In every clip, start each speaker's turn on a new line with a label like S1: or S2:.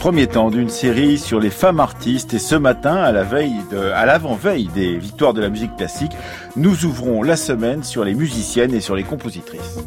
S1: premier temps d'une série sur les femmes artistes et ce matin, à à l'avant-veille des victoires de la musique classique, nous ouvrons la semaine sur les musiciennes et sur les compositrices.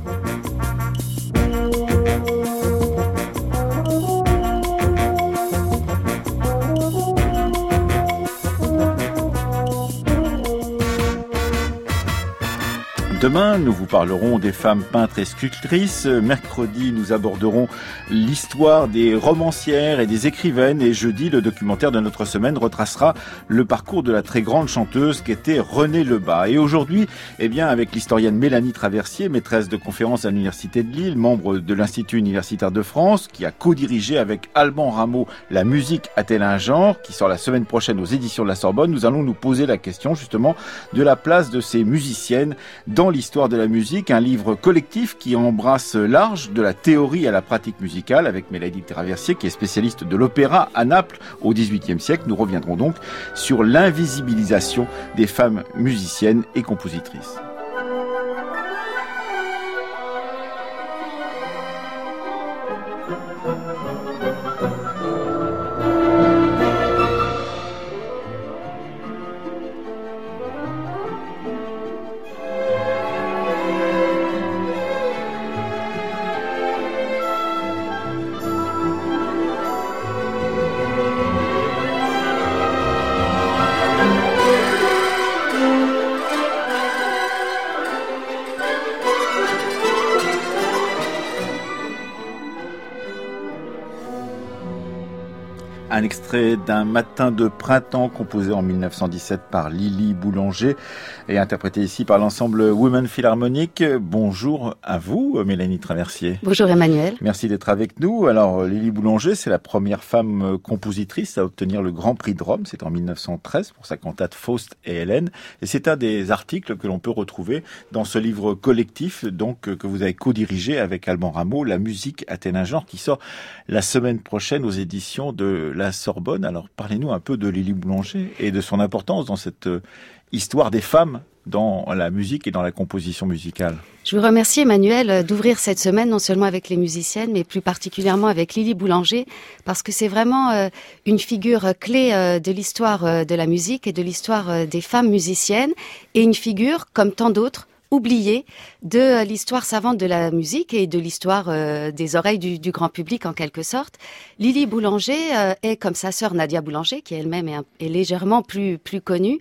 S1: Parlerons des femmes peintres et sculptrices. Mercredi, nous aborderons l'histoire des romancières et des écrivaines. Et jeudi, le documentaire de notre semaine retracera le parcours de la très grande chanteuse qu'était Renée Lebas. Et aujourd'hui, eh bien, avec l'historienne Mélanie Traversier, maîtresse de conférence à l'Université de Lille, membre de l'Institut universitaire de France, qui a co-dirigé avec Alban Rameau La musique a-t-elle un genre, qui sort la semaine prochaine aux éditions de la Sorbonne, nous allons nous poser la question justement de la place de ces musiciennes dans l'histoire de la musique, un livre collectif qui embrasse large de la théorie à la pratique musicale avec Mélanie Traversier qui est spécialiste de l'opéra à Naples au XVIIIe siècle. Nous reviendrons donc sur l'invisibilisation des femmes musiciennes et compositrices. D'un matin de printemps composé en 1917 par Lily Boulanger et interprété ici par l'ensemble Women Philharmonic. Bonjour à vous, Mélanie Traversier.
S2: Bonjour Emmanuel.
S1: Merci d'être avec nous. Alors, Lily Boulanger, c'est la première femme compositrice à obtenir le Grand Prix de Rome. C'est en 1913 pour sa cantate Faust et Hélène. Et c'est un des articles que l'on peut retrouver dans ce livre collectif, donc, que vous avez co-dirigé avec Alban Rameau, La musique Athénin genre, qui sort la semaine prochaine aux éditions de la Sorbonne. Alors parlez-nous un peu de Lily Boulanger et de son importance dans cette euh, histoire des femmes dans la musique et dans la composition musicale.
S2: Je vous remercie Emmanuel euh, d'ouvrir cette semaine non seulement avec les musiciennes mais plus particulièrement avec Lily Boulanger parce que c'est vraiment euh, une figure clé de l'histoire de la musique et de l'histoire des femmes musiciennes et une figure comme tant d'autres oubliée de euh, l'histoire savante de la musique et de l'histoire euh, des oreilles du, grand public en quelque sorte. Lily Boulanger euh, est comme sa sœur Nadia Boulanger, qui elle-même est, légèrement plus plus connue,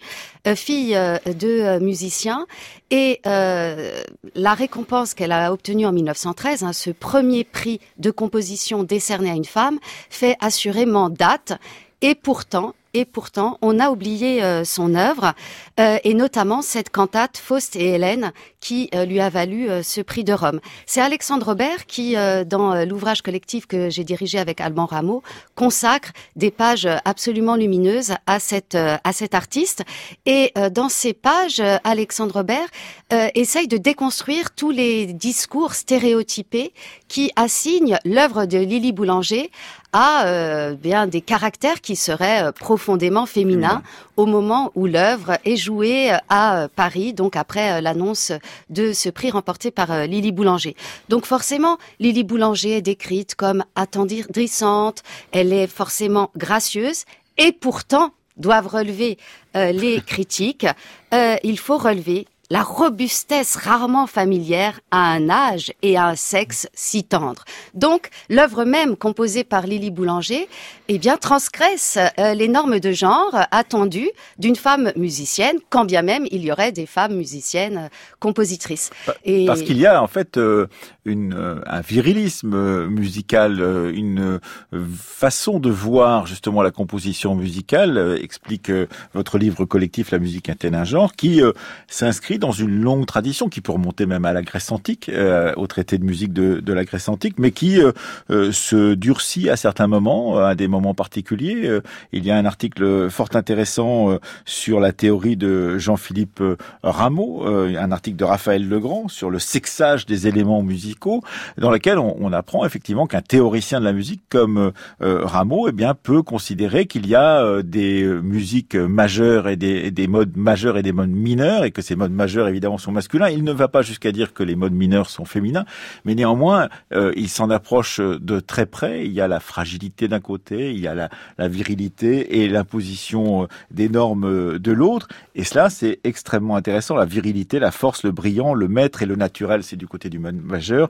S2: fille de musiciens et la récompense qu'elle a obtenue en 1913, hein, ce premier prix de composition décerné à une femme, fait assurément date. Et pourtant, et pourtant on a oublié euh, son œuvre euh, et notamment cette cantate Faust et Hélène qui euh, lui a valu ce prix de Rome. C'est Alexandre Robert qui, dans l'ouvrage collectif que j'ai dirigé avec Alban Rameau, consacre des pages absolument lumineuses à cette à cet artiste et dans ces pages, Alexandre Robert essaye de déconstruire tous les discours stéréotypés qui assignent l'œuvre de Lily Boulanger à euh, bien des caractères qui seraient euh, profondément féminins au moment où l'œuvre est jouée à euh, Paris, donc après l'annonce de ce prix remporté par Lily Boulanger. Donc forcément, Lily Boulanger est décrite comme attendrissante, elle est forcément gracieuse, et pourtant, doivent relever les critiques, il faut relever la robustesse rarement familière à un âge et à un sexe si tendre. Donc, l'œuvre même composée par Lily Boulanger, eh bien, transgresse euh, les normes de genre attendues d'une femme musicienne, quand bien même il y aurait des femmes musiciennes euh, compositrices.
S1: Et... Parce qu'il y a en fait euh, une, un virilisme musical, une façon de voir justement la composition musicale, explique votre livre collectif La musique un genre, qui s'inscrit dans une longue tradition qui peut remonter même à la Grèce antique, euh, au traité de musique de, la Grèce antique, mais qui euh, euh, se durcit à certains moments, à des moments particuliers. il y a un article fort intéressant sur la théorie de Jean-Philippe Rameau, un article de Raphaël Legrand sur le sexage des éléments musicaux, dans lequel on, on apprend effectivement qu'un théoricien de la musique comme Rameau, eh bien, peut considérer qu'il y a des musiques majeures et des, des modes majeurs et des modes mineurs, et que ces modes majeurs évidemment sont masculins. Il ne va pas jusqu'à dire que les modes mineurs sont féminins, mais néanmoins, euh, il s'en approche de très près. Il y a la fragilité d'un côté, il y a la, la virilité et l'imposition des normes de l'autre. Et cela, c'est extrêmement intéressant. La virilité, la force, le brillant, le maître et le naturel, c'est du côté du mode majeur.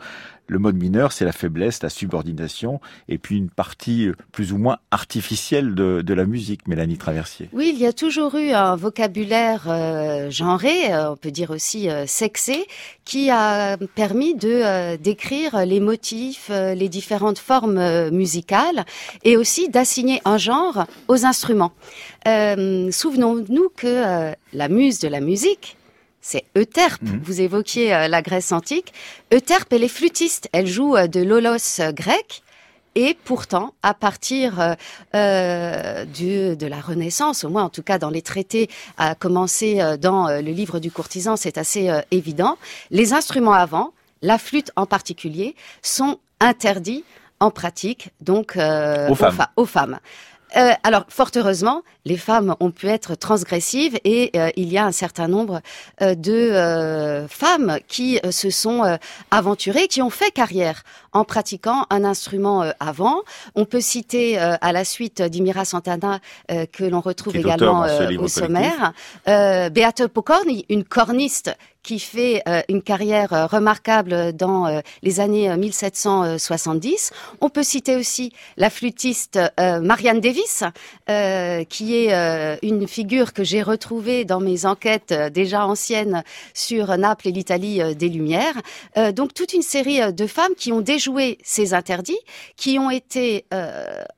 S1: Le mode mineur, c'est la faiblesse, la subordination, et puis une partie plus ou moins artificielle de, la musique, Mélanie Traversier.
S2: Oui, il y a toujours eu un vocabulaire euh, genré, euh, on peut dire aussi euh, sexé, qui a permis de euh, décrire les motifs, les différentes formes musicales, et aussi d'assigner un genre aux instruments. Souvenons-nous que la muse de la musique, c'est Euterpe. Mhm. Vous évoquiez euh, la Grèce antique. Euterpe, elle est flûtiste. Elle joue euh, de l'olos euh, grec. Et pourtant, à partir euh, du, de la Renaissance, au moins en tout cas dans les traités, à commencer dans le livre du courtisan, c'est assez évident, les instruments avant, la flûte en particulier, sont interdits en pratique, donc
S1: aux, femmes.
S2: aux femmes. Euh, alors, fort heureusement, les femmes ont pu être transgressives et euh, il y a un certain nombre euh, de femmes qui se sont aventurées, qui ont fait carrière en pratiquant un instrument avant. On peut citer à la suite d'Imira Santana, que l'on retrouve également au sommaire, Beate Pocorni, une corniste qui fait euh, une carrière euh, remarquable dans euh, les années 1770. On peut citer aussi la flûtiste Marianne Davis, qui est une figure que j'ai retrouvée dans mes enquêtes déjà anciennes sur Naples et l'Italie des Lumières. donc toute une série de femmes qui ont déjoué ces interdits, qui ont été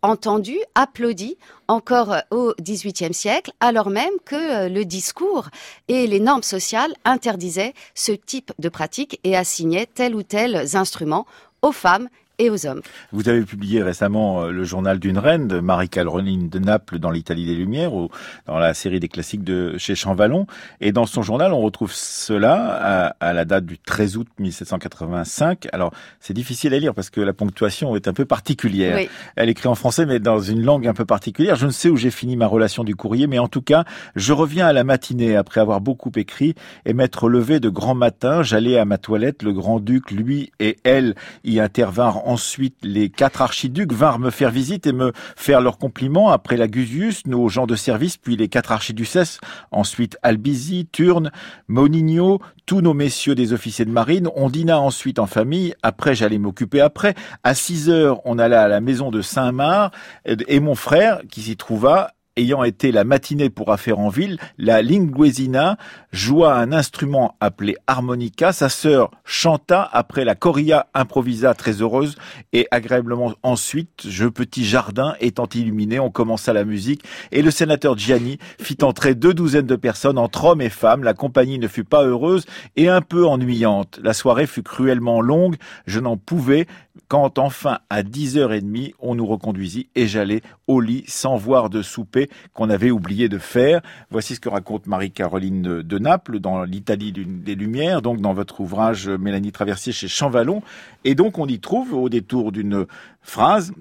S2: entendues, applaudies encore au XVIIIe siècle, alors même que le discours et les normes sociales interdisaient ce type de pratique et assignait tel ou tel instrument aux femmes et aux hommes.
S1: Vous avez publié récemment euh, le journal d'une reine de Marie-Caroline de Naples dans l'Italie des Lumières ou dans la série des classiques de chez Champvallon. Et dans son journal, on retrouve cela à, la date du 13 août 1785. Alors, c'est difficile à lire parce que la ponctuation est un peu particulière. Elle écrit en français, mais dans une langue un peu particulière. Je ne sais où j'ai fini ma relation du courrier, mais en tout cas, je reviens à la matinée après avoir beaucoup écrit et m'être levé de grand matin. J'allais à ma toilette. Le grand-duc, lui et elle, y intervinrent ensuite, les quatre archiducs vinrent me faire visite et me faire leurs compliments. Après la Gusius, nos gens de service, puis les quatre archiducesses, ensuite Albizi, Turne, Monigno, tous nos messieurs des officiers de marine. On dîna ensuite en famille. Après, j'allais m'occuper après. À 6 heures, on alla à la maison de Saint-Marc et mon frère, qui s'y trouva, ayant été la matinée pour affaire en ville, la linguesina joua un instrument appelé harmonica. Sa sœur chanta après la coria improvisa très heureuse et agréablement ensuite, je petit jardin étant illuminé, on commença la musique et le sénateur Gianni fit entrer deux douzaines de personnes entre hommes et femmes. La compagnie ne fut pas heureuse et un peu ennuyante. La soirée fut cruellement longue. Je n'en pouvais quand enfin à 10h30 on nous reconduisit et j'allais au lit sans voir de souper qu'on avait oublié de faire. Voici ce que raconte Marie-Caroline de Naples dans l'Italie des Lumières, donc dans votre ouvrage Mélanie Traversier chez Champvallon. Et donc on y trouve au détour d'une phrase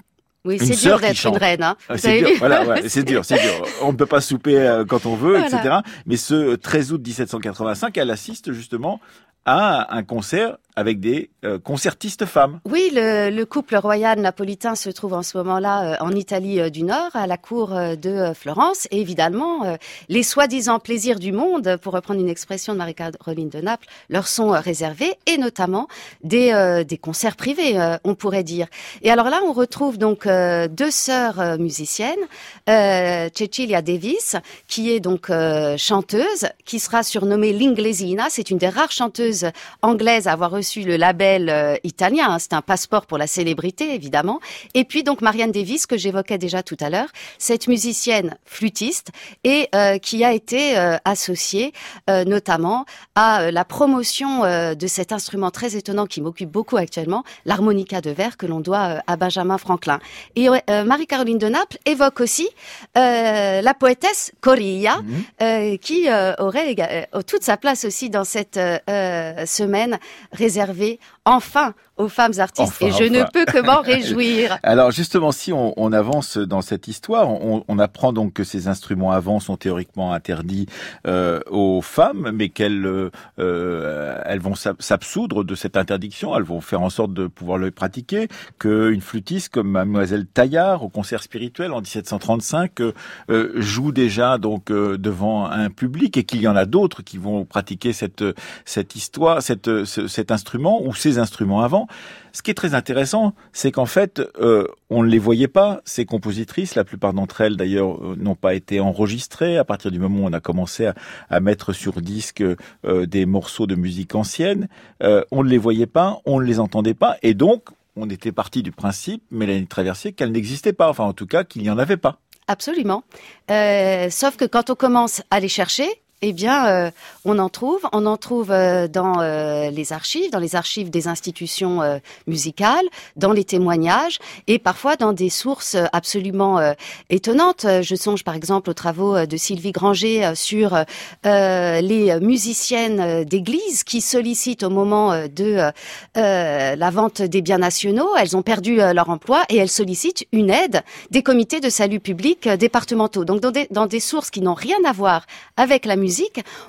S2: oui, c'est dur d'être une reine. Hein.
S1: Ah, c'est dur, voilà, c'est dur, c'est dur. On ne peut pas souper euh, quand on veut, etc. Mais ce 13 août 1785, elle assiste justement à un concert avec des euh, concertistes femmes.
S2: Oui, le, le, couple royal napolitain se trouve en ce moment-là euh, en Italie euh, du Nord, à la cour de Florence. Et évidemment, les soi-disant plaisirs du monde, pour reprendre une expression de Marie-Caroline de Naples, leur sont réservés, et notamment des, des concerts privés, on pourrait dire. Et alors là, on retrouve donc deux sœurs musiciennes, Cecilia Davis, qui est donc chanteuse, qui sera surnommée L'Inglesina. C'est une des rares chanteuses anglaises à avoir reçu reçu le label euh, italien. Hein, c'est un passeport pour la célébrité, évidemment. Et puis donc Marianne Davis, que j'évoquais déjà tout à l'heure, cette musicienne flûtiste et euh, qui a été euh, associée notamment à la promotion de cet instrument très étonnant qui m'occupe beaucoup actuellement, l'harmonica de verre que l'on doit à Benjamin Franklin. Et Marie-Caroline de Naples évoque aussi la poétesse Corilla, mhm. qui aurait toute sa place aussi dans cette semaine réservée enfin aux femmes artistes. et je ne peux que m'en réjouir.
S1: Alors justement, si on, on, avance dans cette histoire, on, on, apprend donc que ces instruments avant sont théoriquement interdits euh, aux femmes, mais qu'elles euh, elles vont s'absoudre de cette interdiction, elles vont faire en sorte de pouvoir le pratiquer, qu'une flûtiste comme Mademoiselle Taillard au concert spirituel en 1735 euh, joue déjà donc euh, devant un public et qu'il y en a d'autres qui vont pratiquer cette cette histoire, cette, cet instrument ou ces instruments avant. Ce qui est très intéressant, c'est qu'en fait, euh, on ne les voyait pas, ces compositrices. La plupart d'entre elles, d'ailleurs, euh, n'ont pas été enregistrées. À partir du moment où on a commencé à, mettre sur disque euh, des morceaux de musique ancienne, on ne les voyait pas, on ne les entendait pas. Et donc, on était parti du principe, Mélanie Traversier, qu'elles n'existaient pas. Enfin, en tout cas, qu'il n'y en avait pas.
S2: Absolument. sauf que quand on commence à les chercher, eh bien, euh, on en trouve. On en trouve euh, dans euh, les archives, dans les archives des institutions musicales, dans les témoignages et parfois dans des sources absolument étonnantes. Je songe par exemple aux travaux de Sylvie Granger sur les musiciennes d'église qui sollicitent au moment de la vente des biens nationaux. Elles ont perdu leur emploi et elles sollicitent une aide des comités de salut public départementaux. Donc dans des, dans des sources qui n'ont rien à voir avec la musique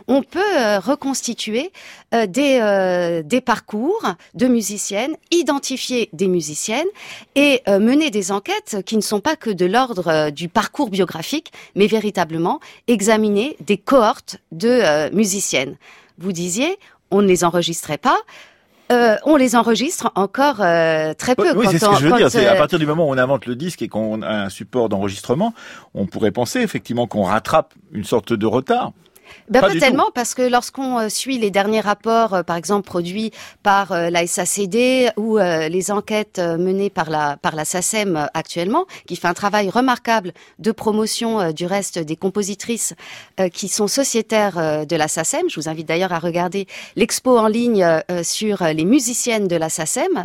S2: on peut euh, reconstituer euh, des, euh, des parcours de musiciennes, identifier des musiciennes et mener des enquêtes qui ne sont pas que de l'ordre du parcours biographique, mais véritablement examiner des cohortes de musiciennes. Vous disiez, on ne les enregistrait pas. on les enregistre encore très peu.
S1: Oui, c'est ce que je veux dire. C'est à partir du moment où on invente le disque et qu'on a un support d'enregistrement, on pourrait penser effectivement qu'on rattrape une sorte de retard.
S2: Ben, pas, tellement, parce que lorsqu'on euh, suit les derniers rapports, euh, par exemple produits par euh, la SACD ou les enquêtes menées par la par la SACEM actuellement, qui fait un travail remarquable de promotion du reste des compositrices qui sont sociétaires de la SACEM. Je vous invite d'ailleurs à regarder l'expo en ligne sur les musiciennes de la SACEM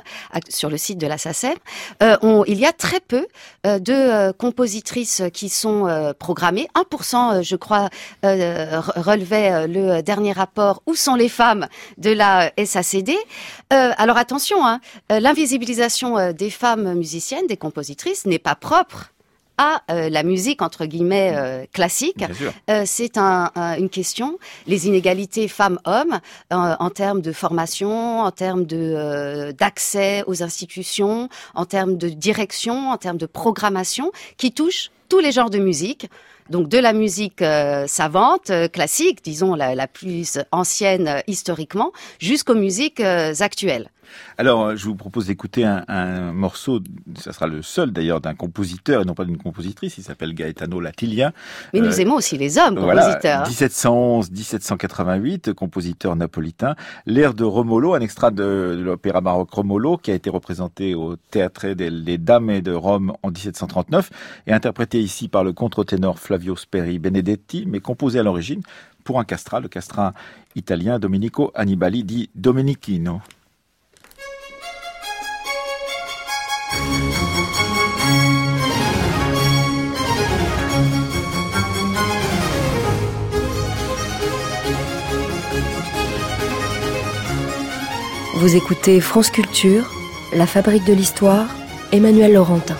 S2: sur le site de la SACEM. il y a très peu de compositrices qui sont programmées. 1%, je crois, relevait euh, le dernier rapport Où sont les femmes de la SACD. Euh, alors attention, hein, euh, l'invisibilisation des femmes musiciennes, des compositrices, n'est pas propre à la musique entre guillemets classique. c'est une question. Les inégalités femmes-hommes en termes de formation, en termes de d'accès aux institutions, en termes de direction, en termes de programmation, qui touchent tous les genres de musique donc de la musique euh, savante, euh, classique, disons la, plus ancienne euh, historiquement, jusqu'aux musiques actuelles.
S1: Alors, je vous propose d'écouter un, un, morceau, ça sera le seul d'ailleurs d'un compositeur et non pas d'une compositrice, il s'appelle Gaetano Latilia.
S2: Mais nous aimons aussi les hommes compositeurs.
S1: 1711-1788, compositeur napolitain. L'air de Romolo, un extrait de, l'opéra baroque Romolo qui a été représenté au Théâtre des Dames de Rome en 1739 et interprété ici par le contre-ténor Flavio Speri Benedetti, mais composé à l'origine pour un castrat, le castrat italien Domenico Annibali di Domenichino.
S3: Vous écoutez France Culture, La Fabrique de l'Histoire, Emmanuel Laurentin.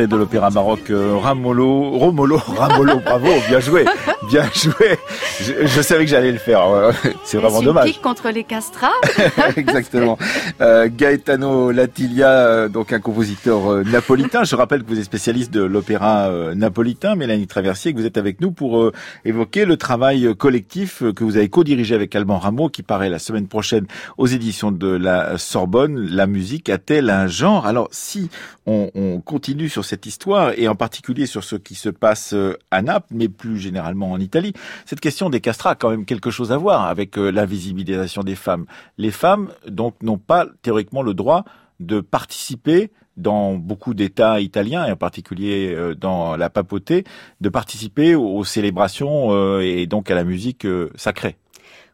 S1: De l'opéra baroque euh, Ramolo, Romolo, Ramolo, bravo, bien joué, bien joué. Je, savais que j'allais le faire. C'est vraiment dommage.
S2: Pique contre les castrats.
S1: Exactement. Euh, Gaetano Latilia, euh, donc un compositeur euh, napolitain. Je rappelle que vous êtes spécialiste de l'opéra napolitain, Mélanie Traversier, que vous êtes avec nous pour évoquer le travail collectif que vous avez co-dirigé avec Alban Rameau, qui paraît la semaine prochaine aux éditions de la Sorbonne. La musique a-t-elle un genre? Alors, si on, on continue sur cette histoire, et en particulier sur ce qui se passe à Naples, mais plus généralement en Italie, cette question des castrats a quand même quelque chose à voir avec l'invisibilisation des femmes. Les femmes, donc, n'ont pas théoriquement le droit de participer dans beaucoup d'États italiens, et en particulier euh, dans la papauté, de participer aux célébrations euh, et donc à la musique euh, sacrée.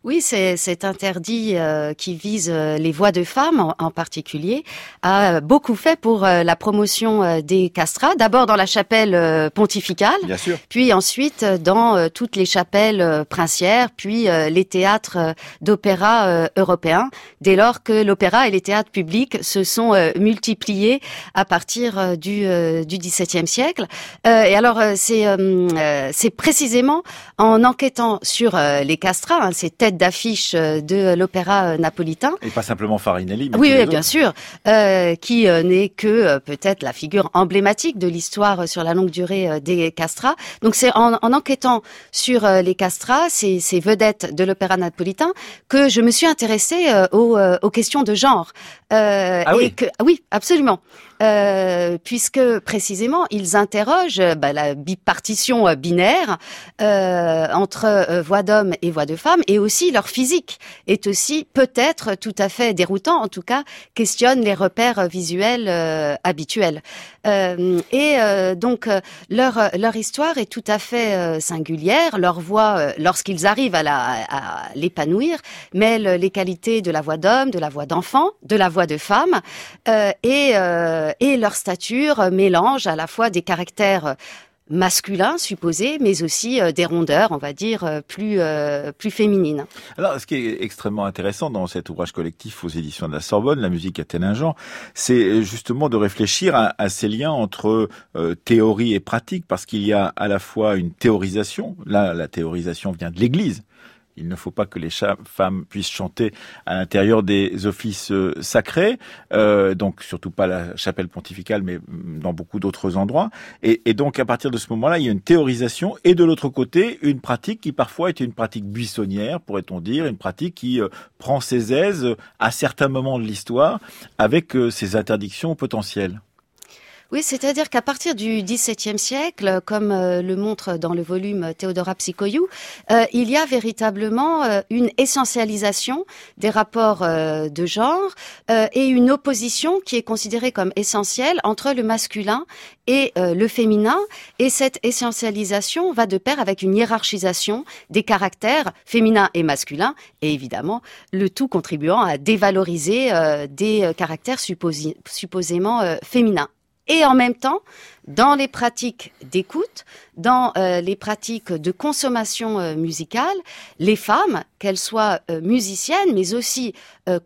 S2: Oui, c'est interdit euh, qui vise euh, les voix de femmes en, particulier a beaucoup fait pour euh, la promotion des castrats. D'abord dans la chapelle pontificale,
S1: Bien sûr.
S2: puis ensuite dans toutes les chapelles princières, puis les théâtres d'opéra européens. Dès lors que l'opéra et les théâtres publics se sont multipliés à partir du, du XVIIe siècle. et alors c'est c'est précisément en enquêtant sur les castrats, hein, ces têtes d'affiche euh, de l'opéra euh, napolitain.
S1: Et pas simplement Farinelli.
S2: Mais oui, bien sûr, euh, qui n'est que peut-être la figure emblématique de l'histoire sur la longue durée des castrats. Donc c'est en, enquêtant sur les castrats, ces, ces vedettes de l'opéra napolitain, que je me suis intéressée aux, aux, questions de genre.
S1: Ah oui.
S2: que, oui, absolument. Euh, puisque précisément ils interrogent bah, la bipartition euh, binaire euh, entre euh, voix d'homme et voix de femme, et aussi leur physique est aussi peut-être tout à fait déroutant, en tout cas questionne les repères visuels habituels. et donc leur leur histoire est tout à fait singulière. Leur voix, lorsqu'ils arrivent à, la, à l'épanouir, mêle les qualités de la voix d'homme, de la voix d'enfant, de la voix de femme, et et leur stature mélange à la fois des caractères masculins supposés, mais aussi euh, des rondeurs, on va dire, euh, plus euh, plus féminines.
S1: Alors, ce qui est extrêmement intéressant dans cet ouvrage collectif aux éditions de la Sorbonne, la musique à Téningen, c'est justement de réfléchir à, ces liens entre théorie et pratique, parce qu'il y a à la fois une théorisation. Là, la théorisation vient de l'Église il ne faut pas que les femmes puissent chanter à l'intérieur des offices euh, sacrés, euh, donc surtout pas la chapelle pontificale, mais mm, dans beaucoup d'autres endroits. Et, donc à partir de ce moment-là, il y a une théorisation et de l'autre côté, une pratique qui parfois est une pratique buissonnière, pourrait-on dire, une pratique qui euh, prend ses aises à certains moments de l'histoire avec ses interdictions potentielles.
S2: Oui, c'est-à-dire qu'à partir du XVIIe siècle, comme euh, le montre dans le volume Théodora Psychoyou, euh, il y a véritablement euh, une essentialisation des rapports de genre et une opposition qui est considérée comme essentielle entre le masculin et le féminin. Et cette essentialisation va de pair avec une hiérarchisation des caractères féminins et masculins, et évidemment le tout contribuant à dévaloriser des caractères supposément féminins et en même temps, dans les pratiques d'écoute, dans euh, les pratiques de consommation euh, musicale, les femmes, qu'elles soient euh, musiciennes, mais aussi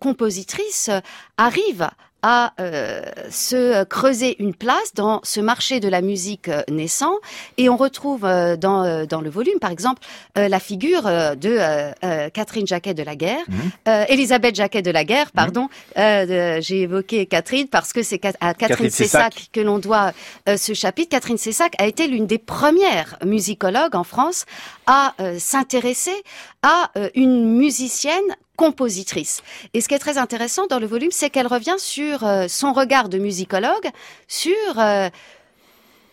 S2: compositrices, arrivent à euh, se creuser une place dans ce marché de la musique euh, naissant. Et on retrouve euh, dans, dans le volume, par exemple, la figure de Catherine Jacquet de la Guerre, mmh. Elisabeth Jacquet de la Guerre, mmh. pardon. J'ai évoqué Catherine parce que c'est à Catherine, Cessac que l'on doit ce chapitre. Catherine Cessac a été l'une des premières musicologues en France à s'intéresser à une musicienne compositrice. Et ce qui est très intéressant dans le volume, c'est qu'elle revient sur euh, son regard de musicologue sur euh,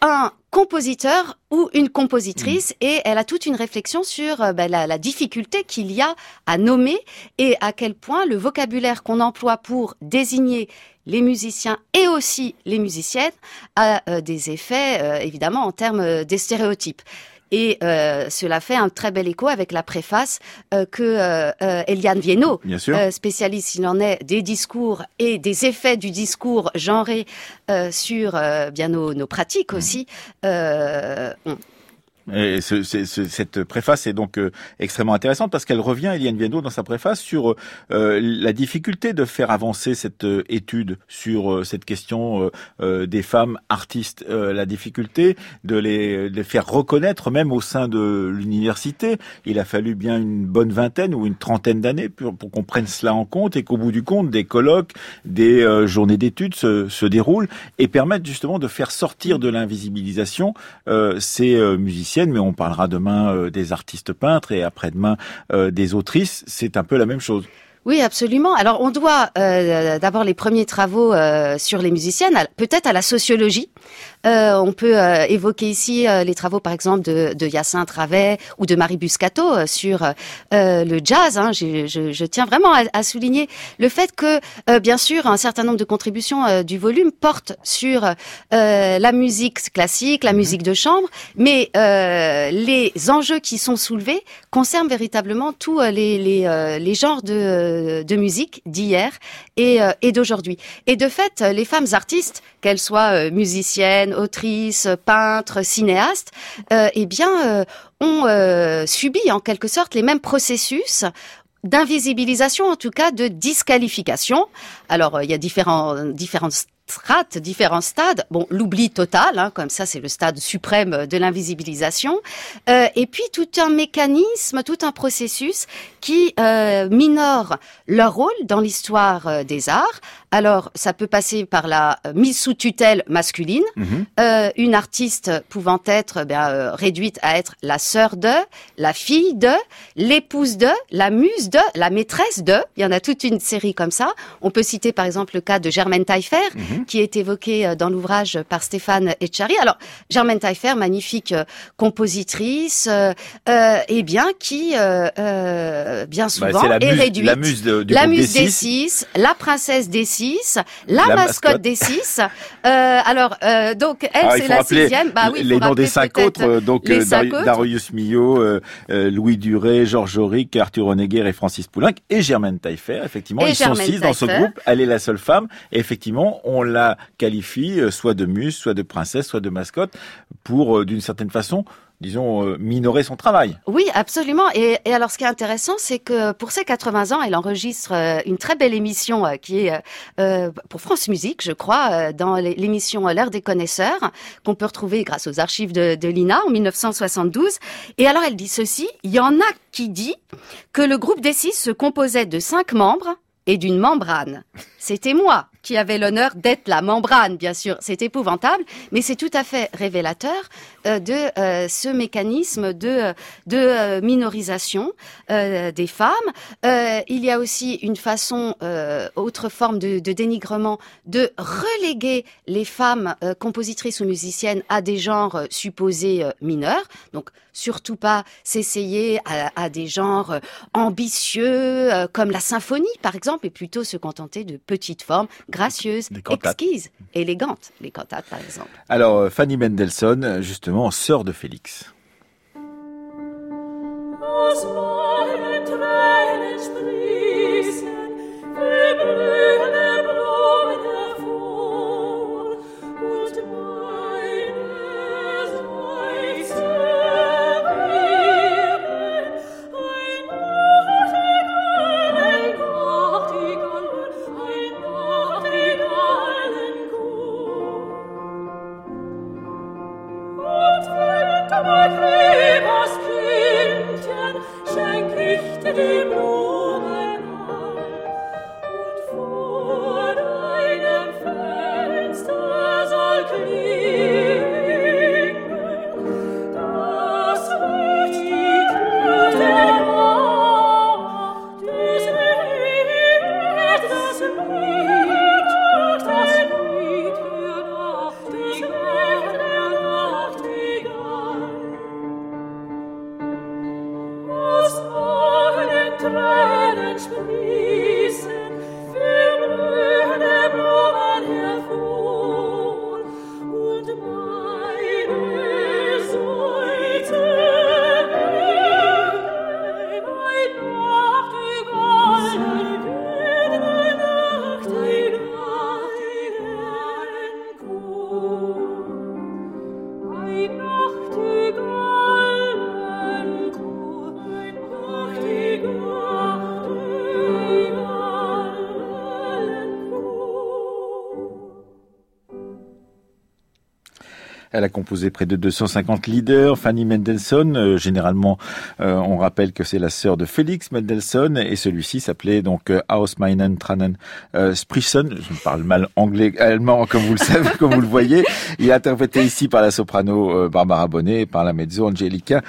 S2: un compositeur ou une compositrice mm. et elle a toute une réflexion sur euh, ben, la, difficulté qu'il y a à nommer et à quel point le vocabulaire qu'on emploie pour désigner les musiciens et aussi les musiciennes a des effets évidemment en termes des stéréotypes. Et euh, cela fait un très bel écho avec la préface euh, que euh, Eliane Viennot, spécialiste il en est des discours et des effets du discours genré sur bien nos, nos pratiques mmh. aussi,
S1: Et ce, cette préface est donc euh, extrêmement intéressante parce qu'elle revient, Eliane Viendo, dans sa préface, sur euh, la difficulté de faire avancer cette euh, étude sur cette question des femmes artistes, la difficulté de les, de les, faire reconnaître même au sein de l'université. Il a fallu bien une bonne vingtaine ou une trentaine d'années pour, pour qu'on prenne cela en compte et qu'au bout du compte, des colloques, des journées d'études se, se, déroulent et permettent justement de faire sortir de l'invisibilisation ces musiciens mais on parlera demain euh, des artistes peintres et après-demain euh, des autrices. C'est un peu la même chose.
S2: Oui, absolument. Alors, on doit euh, d'abord les premiers travaux sur les musiciennes, peut-être à la sociologie, euh, on peut euh, évoquer ici euh, les travaux, par exemple, de, de Hyacinthe Ravet ou de Marie Buscato sur le jazz. Hein. Je, je, je, tiens vraiment à, à, souligner le fait que, bien sûr, un certain nombre de contributions du volume portent sur la musique classique, la mhm. musique de chambre, mais les enjeux qui sont soulevés concernent véritablement tous les, les, les genres de, de musique d'hier et, et d'aujourd'hui. Et de fait, les femmes artistes, qu'elles soient musiciennes, autrices, peintres, cinéastes, euh, eh bien, euh, ont euh, subi en quelque sorte les mêmes processus d'invisibilisation, en tout cas de disqualification. Alors, il y a différents, différentes strates, différents stades. Bon, l'oubli total, hein, comme ça, c'est le stade suprême de l'invisibilisation. Euh, et puis tout un mécanisme, tout un processus qui euh, minore leur rôle dans l'histoire euh, des arts. Alors, ça peut passer par la euh, mise sous tutelle masculine, mhm. euh, une artiste pouvant être ben, réduite à être la sœur de, la fille de, l'épouse de, la muse de, la maîtresse de. Il y en a toute une série comme ça. On peut citer par exemple le cas de Germaine Taillefer, mhm. qui est évoqué dans l'ouvrage par Stéphane Etchari. Alors, Germaine Taillefer, magnifique compositrice, et bien qui, bien bah, souvent, est, réduite.
S1: La muse, de,
S2: la muse des six, la princesse des six la, mascotte, des six. Euh, alors, euh, donc, elle, ah, c'est la sixième.
S1: Bah, oui, les noms des cinq autres, euh, donc Darius Milhaud, Louis Duret, Georges Auric, Arthur Honegger et Francis Poulenc, et Germaine Taillefer, effectivement. ils sont six dans ce groupe. Elle est la seule femme. Et effectivement, on la qualifie soit de muse, soit de princesse, soit de mascotte, pour, d'une certaine façon, disons, euh, minorer son travail.
S2: Oui, absolument. Et, alors, ce qui est intéressant, c'est que pour ses 80 ans, elle enregistre euh, une très belle émission euh, qui est pour France Musique, je crois, dans l'émission L'heure des connaisseurs, qu'on peut retrouver grâce aux archives de, de l'INA en 1972. Et alors, elle dit ceci, il y en a qui dit que le groupe des six se composait de cinq membres et d'une membrane. C'était moi qui avais l'honneur d'être la membrane, bien sûr. C'est épouvantable, mais c'est tout à fait révélateur euh, de euh, ce mécanisme de, euh, de minorisation des femmes. il y a aussi une façon, autre forme de, de, dénigrement, de reléguer les femmes compositrices ou musiciennes à des genres supposés mineurs. Donc, surtout pas s'essayer à, à, des genres ambitieux comme la symphonie, par exemple, et plutôt se contenter de petites formes gracieuses, exquises, élégantes, les cantates par exemple.
S1: Alors euh, Fanny Mendelssohn, justement, sœur de Félix. Composé près de 250 leaders. Fanny Mendelssohn, généralement, on rappelle que c'est la sœur de Félix Mendelssohn et celui-ci s'appelait donc Aus meinen Tranen Sprissen. Je parle mal anglais, allemand, comme vous le savez, comme vous le voyez. Il est interprété ici par la soprano Barbara Bonnet et par la mezzo Angelica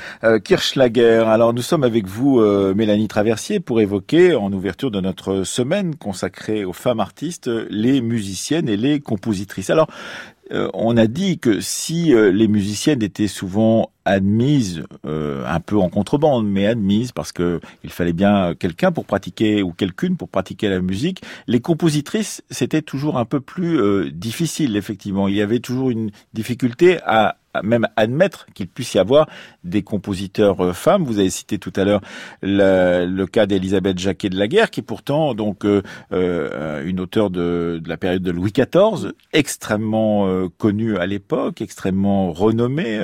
S1: Kirschlager. Alors nous sommes avec vous, Mélanie Traversier, pour évoquer en ouverture de notre semaine consacrée aux femmes artistes, les musiciennes et les compositrices. Alors, euh, on a dit que si euh, les musiciennes étaient souvent admises, euh, un peu en contrebande, mais admises parce que il fallait bien quelqu'un pour pratiquer ou quelqu'une pour pratiquer la musique, les compositrices c'était toujours un peu plus difficile. Effectivement, il y avait toujours une difficulté à même admettre qu'il puisse y avoir des compositeurs euh, femmes. Vous avez cité tout à l'heure le, cas d'Elisabeth Jacquet de la Guerre, qui est pourtant donc euh, euh, une auteure de, de, la période de Louis XIV, extrêmement connue à l'époque, extrêmement renommée.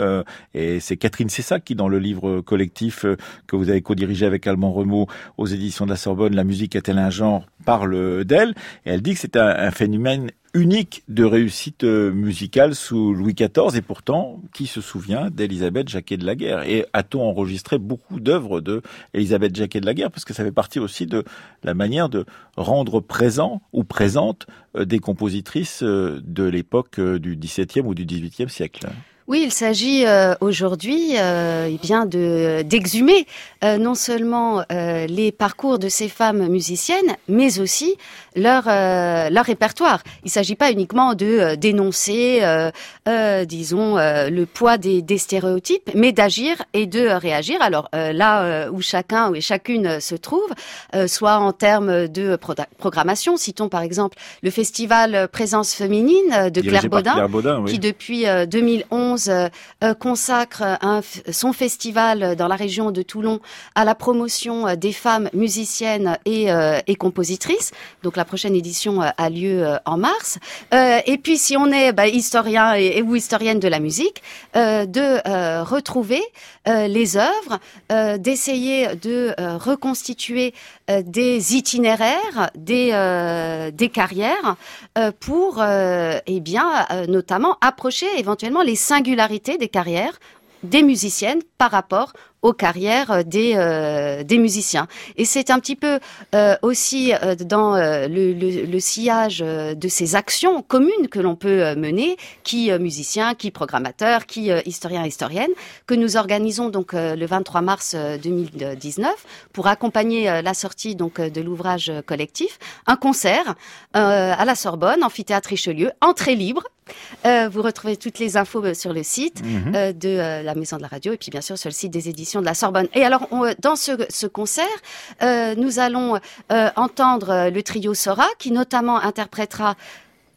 S1: et c'est Catherine Cessac qui, dans le livre collectif que vous avez co-dirigé avec Alban Remo aux éditions de la Sorbonne, La musique a-t-elle un genre, parle d'elle. Et elle dit que c'est un, un phénomène unique de réussite euh, musicale sous Louis XIV et pourtant, qui se souvient d'Elisabeth Jacquet de la Guerre? Et a-t-on enregistré beaucoup d'œuvres de Jacquet de la Guerre? Parce que ça fait partie aussi de la manière de rendre présent ou présente euh, des compositrices euh, de l'époque du XVIIe ou du XVIIIe siècle.
S2: Oui, il s'agit euh, aujourd'hui euh, bien de d'exhumer euh, non seulement euh, les parcours de ces femmes musiciennes, mais aussi leur leur répertoire. Il ne s'agit pas uniquement de dénoncer, disons, le poids des, des, stéréotypes, mais d'agir et de réagir. Alors là où chacun et chacune se trouve, soit en termes de programmation, citons par exemple le festival Présence féminine de Claire Baudin, qui depuis 2011 euh, euh, consacre un, son festival dans la région de Toulon à la promotion euh, des femmes musiciennes et, et compositrices. Donc la prochaine édition a lieu en mars. et puis si on est bah, historien et, ou historienne de la musique, de retrouver les œuvres, d'essayer de reconstituer des itinéraires, des, des carrières pour, eh bien, notamment approcher éventuellement les singuliers des carrières des musiciennes par rapport aux carrières euh, des, euh, des musiciens. Et c'est un petit peu euh, aussi dans le, le, sillage de ces actions communes que l'on peut mener, qui musiciens, qui programmateurs, qui historiens, historiennes, que nous organisons donc le 23 mars 2019 pour accompagner la sortie donc de l'ouvrage collectif, un concert à la Sorbonne, amphithéâtre Richelieu, entrée libre. Vous retrouvez toutes les infos sur le site mhm. de la Maison de la Radio et puis bien sûr sur le site des éditions de la Sorbonne. Et alors, dans ce, concert, euh, nous allons euh, entendre le trio Sora, qui notamment interprétera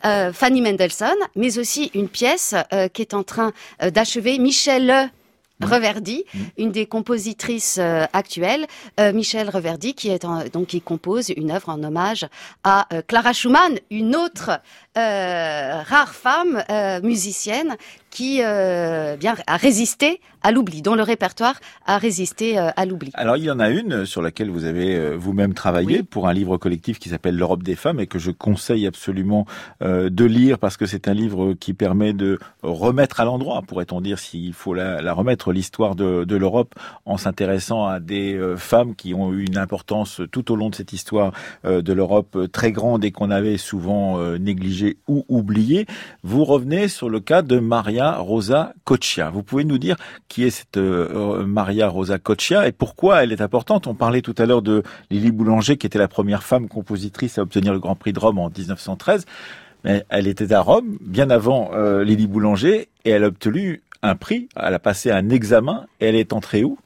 S2: euh, Fanny Mendelssohn, mais aussi une pièce qui est en train d'achever Michel Reverdy, une des compositrices actuelles, Michel Reverdy, qui est donc qui compose une œuvre en hommage à Clara Schumann, une autre rare femme musicienne qui euh, bien a résisté à l'oubli, dont le répertoire a résisté euh, à l'oubli.
S1: Alors il y en a une sur laquelle vous avez euh, vous-même travaillé pour un livre collectif qui s'appelle L'Europe des femmes et que je conseille absolument de lire parce que c'est un livre qui permet de remettre à l'endroit, pourrait-on dire, s'il faut la, la remettre, l'histoire de, de l'Europe en s'intéressant à des femmes qui ont eu une importance tout au long de cette histoire de l'Europe très grande et qu'on avait souvent négligée ou oubliée. Vous revenez sur le cas de Maria Rosa Coccia. Vous pouvez nous dire qui est cette euh, Maria Rosa Coccia et pourquoi elle est importante? On parlait tout à l'heure de Lily Boulanger qui était la première femme compositrice à obtenir le Grand Prix de Rome en 1913. Mais elle était à Rome bien avant euh, Lily Boulanger et elle a obtenu un prix, elle a passé un examen et elle est entrée où?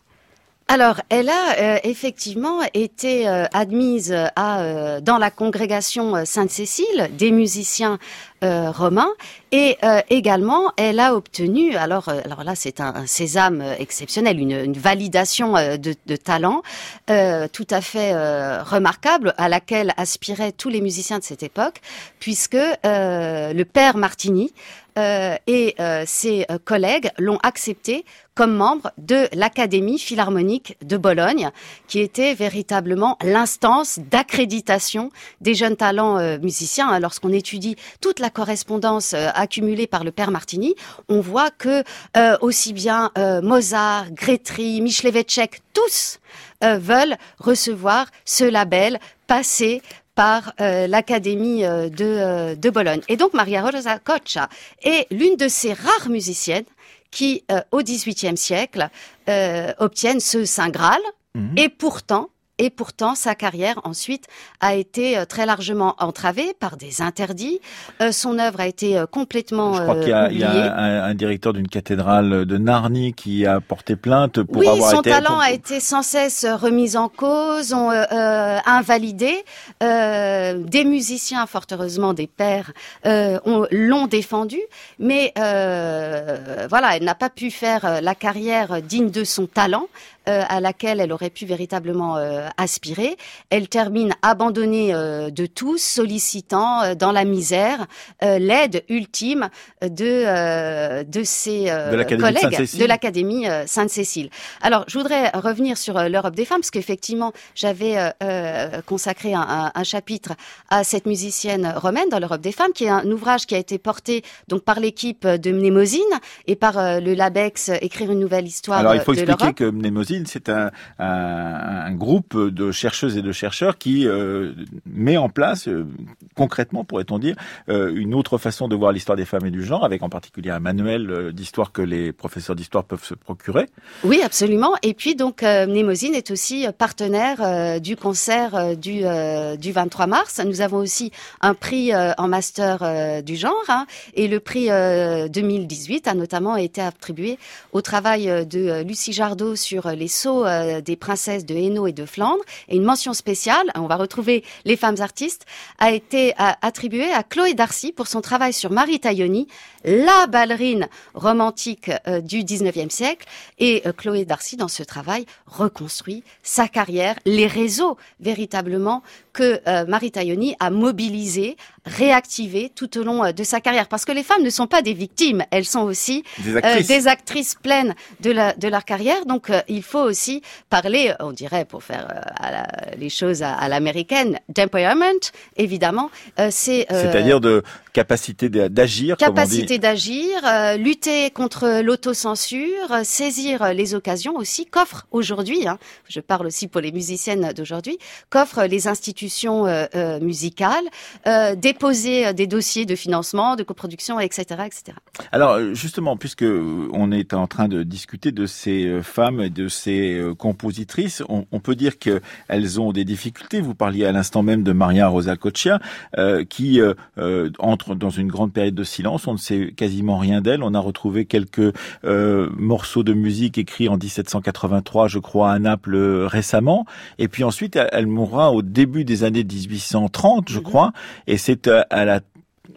S2: Alors, elle a euh, effectivement été admise à, dans la congrégation Sainte-Cécile des musiciens euh, romain. Et euh, également, elle a obtenu, alors, euh, là, c'est un, sésame exceptionnel, une, une validation de, de, talent tout à fait remarquable à laquelle aspiraient tous les musiciens de cette époque, puisque le père Martini et ses collègues l'ont accepté comme membre de l'Académie philharmonique de Bologne, qui était véritablement l'instance d'accréditation des jeunes talents musiciens. Lorsqu'on étudie toute la correspondance accumulée par le père Martini, on voit que aussi bien Mozart, Grétry, Michelet-Vetchek, tous veulent recevoir ce label passé par l'Académie de, de Bologne. Et donc Maria Rosa Coccia est l'une de ces rares musiciennes qui, au XVIIIe siècle, obtiennent ce Saint Graal. Mhm. Et pourtant, et pourtant, sa carrière ensuite a été euh, très largement entravée par des interdits. Euh, son œuvre a été euh, complètement
S1: Je crois qu'il y a, il y a un, directeur d'une cathédrale de Narni qui a porté plainte pour
S2: oui,
S1: avoir
S2: son talent a été sans cesse remis en cause, on, euh, invalidé. des musiciens, fort heureusement des pères, l'ont défendu, mais voilà, elle n'a pas pu faire la carrière digne de son talent. À laquelle elle aurait pu véritablement euh, aspirer. Elle termine abandonnée euh, de tous, sollicitant dans la misère l'aide ultime de de ses collègues de l'Académie Sainte-Cécile. Alors, je voudrais revenir sur l'Europe des femmes, parce qu'effectivement, j'avais consacré un, un, chapitre à cette musicienne romaine dans l'Europe des femmes, qui est un ouvrage qui a été porté donc par l'équipe de Mnémosine et par le Labex Écrire une nouvelle histoire.
S1: Alors, il faut expliquer que Mnémosine c'est un, un, groupe de chercheuses et de chercheurs qui euh, met en place, euh, concrètement, pourrait-on dire, euh, une autre façon de voir l'histoire des femmes et du genre, avec en particulier un manuel d'histoire que les professeurs d'histoire peuvent se procurer.
S2: Oui, absolument. Et puis donc, Mnémosine est aussi partenaire du concert du, du 23 mars. Nous avons aussi un prix en master du genre, hein, et le prix 2018 a notamment été attribué au travail de Lucie Jardot sur les sceaux euh, des princesses de Hainaut et de Flandre. Et une mention spéciale, on va retrouver les femmes artistes, a été attribuée à Chloé Darcy pour son travail sur Marie Taglioni, la ballerine romantique euh, du 19e siècle. Et euh, Chloé Darcy, dans ce travail, reconstruit sa carrière, les réseaux véritablement que Marie Taglioni a mobilisés, réactivés tout au long de sa carrière. Parce que les femmes ne sont pas des victimes, elles sont aussi des actrices, pleines de, la, de leur carrière. Donc il faut aussi parler, on dirait, pour faire euh, les choses à, l'américaine, d'empowerment, évidemment.
S1: Euh, c'est euh, C'est-à-dire de capacité d'agir.
S2: Capacité d'agir, lutter contre l'autocensure, saisir les occasions aussi qu'offrent aujourd'hui, hein, je parle aussi pour les musiciennes d'aujourd'hui, qu'offrent les institutions musicales, déposer des dossiers de financement, de coproduction, etc., etc.
S1: Alors justement, puisque on est en train de discuter de ces femmes et de ces euh, compositrices, on, peut dire qu'elles ont des difficultés. Vous parliez à l'instant même de Maria Rosa Coccia, euh, qui euh, entre dans une grande période de silence. On ne sait quasiment rien d'elle. On a retrouvé quelques morceaux de musique écrits en 1783, je crois, à Naples récemment. Et puis ensuite, elle, elle mourra au début des années 1830, je mhm. crois. Et c'est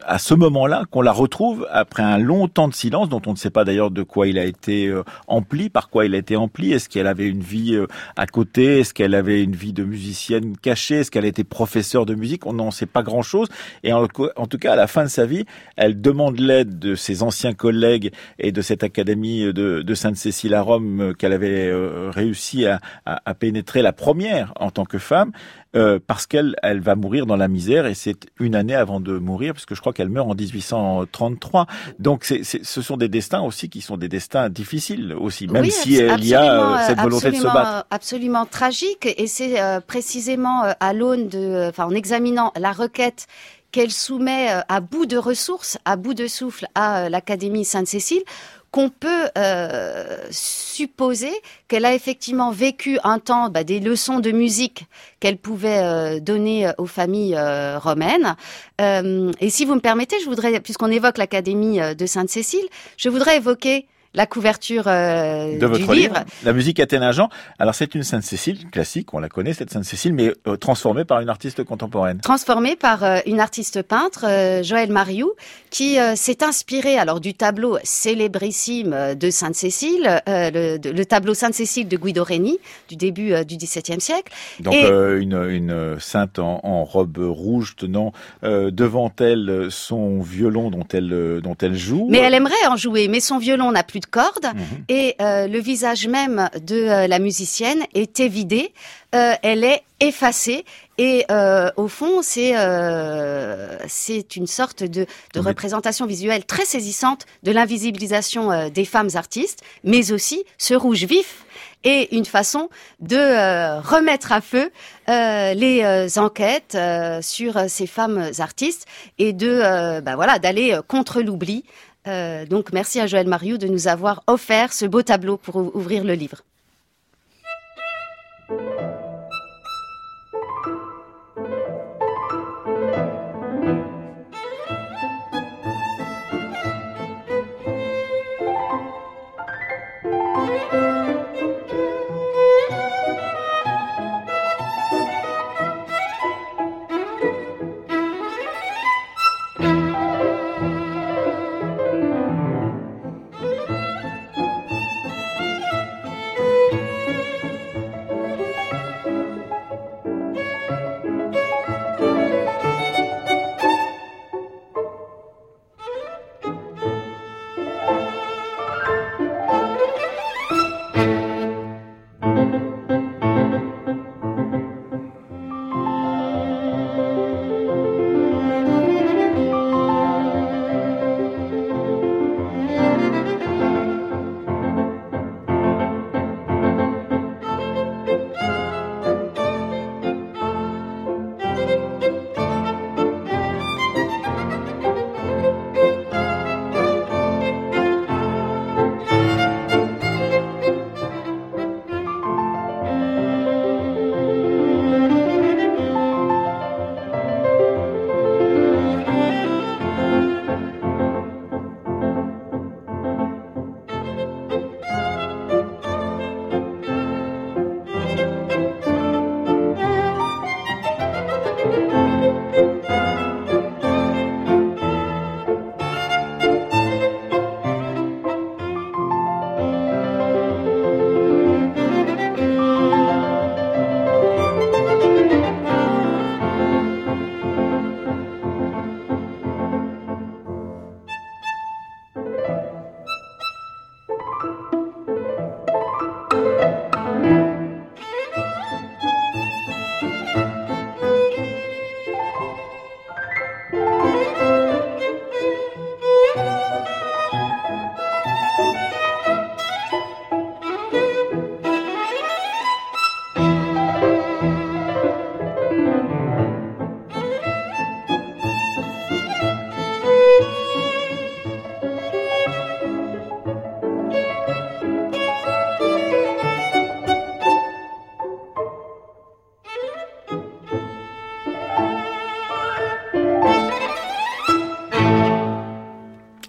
S1: à ce moment-là qu'on la retrouve après un long temps de silence dont on ne sait pas d'ailleurs de quoi il a été euh, empli, par quoi il a été empli. Est-ce qu'elle avait une vie euh, à côté? Est-ce qu'elle avait une vie de musicienne cachée? Est-ce qu'elle était professeure de musique? On n'en sait pas grand-chose. Et en, tout cas, à la fin de sa vie, elle demande l'aide de ses anciens collègues et de cette académie de, Sainte-Cécile à Rome euh, qu'elle avait réussi à pénétrer la première en tant que femme. Euh, parce qu'elle elle va mourir dans la misère et c'est une année avant de mourir parce que je crois qu'elle meurt en 1833. Donc c'est, ce sont des destins aussi qui sont des destins difficiles aussi, même si il y a euh, cette volonté de se battre.
S2: Absolument tragique et c'est euh, précisément à l'aune de, enfin en examinant la requête qu'elle soumet à bout de ressources, à bout de souffle à l'Académie Sainte-Cécile, qu'on peut euh, supposer qu'elle a effectivement vécu un temps bah, des leçons de musique qu'elle pouvait euh, donner euh, aux familles romaines. et si vous me permettez, je voudrais, puisqu'on évoque l'Académie de Sainte-Cécile, je voudrais évoquer la couverture euh,
S1: de votre
S2: du livre.
S1: La musique Athéna Jean. Alors c'est une Sainte-Cécile classique, on la connaît cette Sainte-Cécile, mais euh, transformée par une artiste contemporaine.
S2: Transformée par euh, une artiste peintre, Joël Mariou, qui s'est inspirée alors du tableau célébrissime de Sainte-Cécile, le, le, tableau Sainte-Cécile de Guido Reni du début du XVIIe siècle.
S1: Donc une, une, sainte en, en, robe rouge tenant devant elle son violon dont elle dont elle joue.
S2: Mais elle aimerait en jouer, mais son violon n'a plus de cordes
S1: Mhm.
S2: et euh, le visage même de euh, la musicienne est évidé, euh, elle est effacée et au fond c'est c'est une sorte de, représentation visuelle très saisissante de l'invisibilisation des femmes artistes, mais aussi ce rouge vif est une façon de euh, remettre à feu euh, les euh, enquêtes sur ces femmes artistes et de bah voilà d'aller contre l'oubli. Euh, donc merci à Joël Mariou de nous avoir offert ce beau tableau pour ou- ouvrir le livre.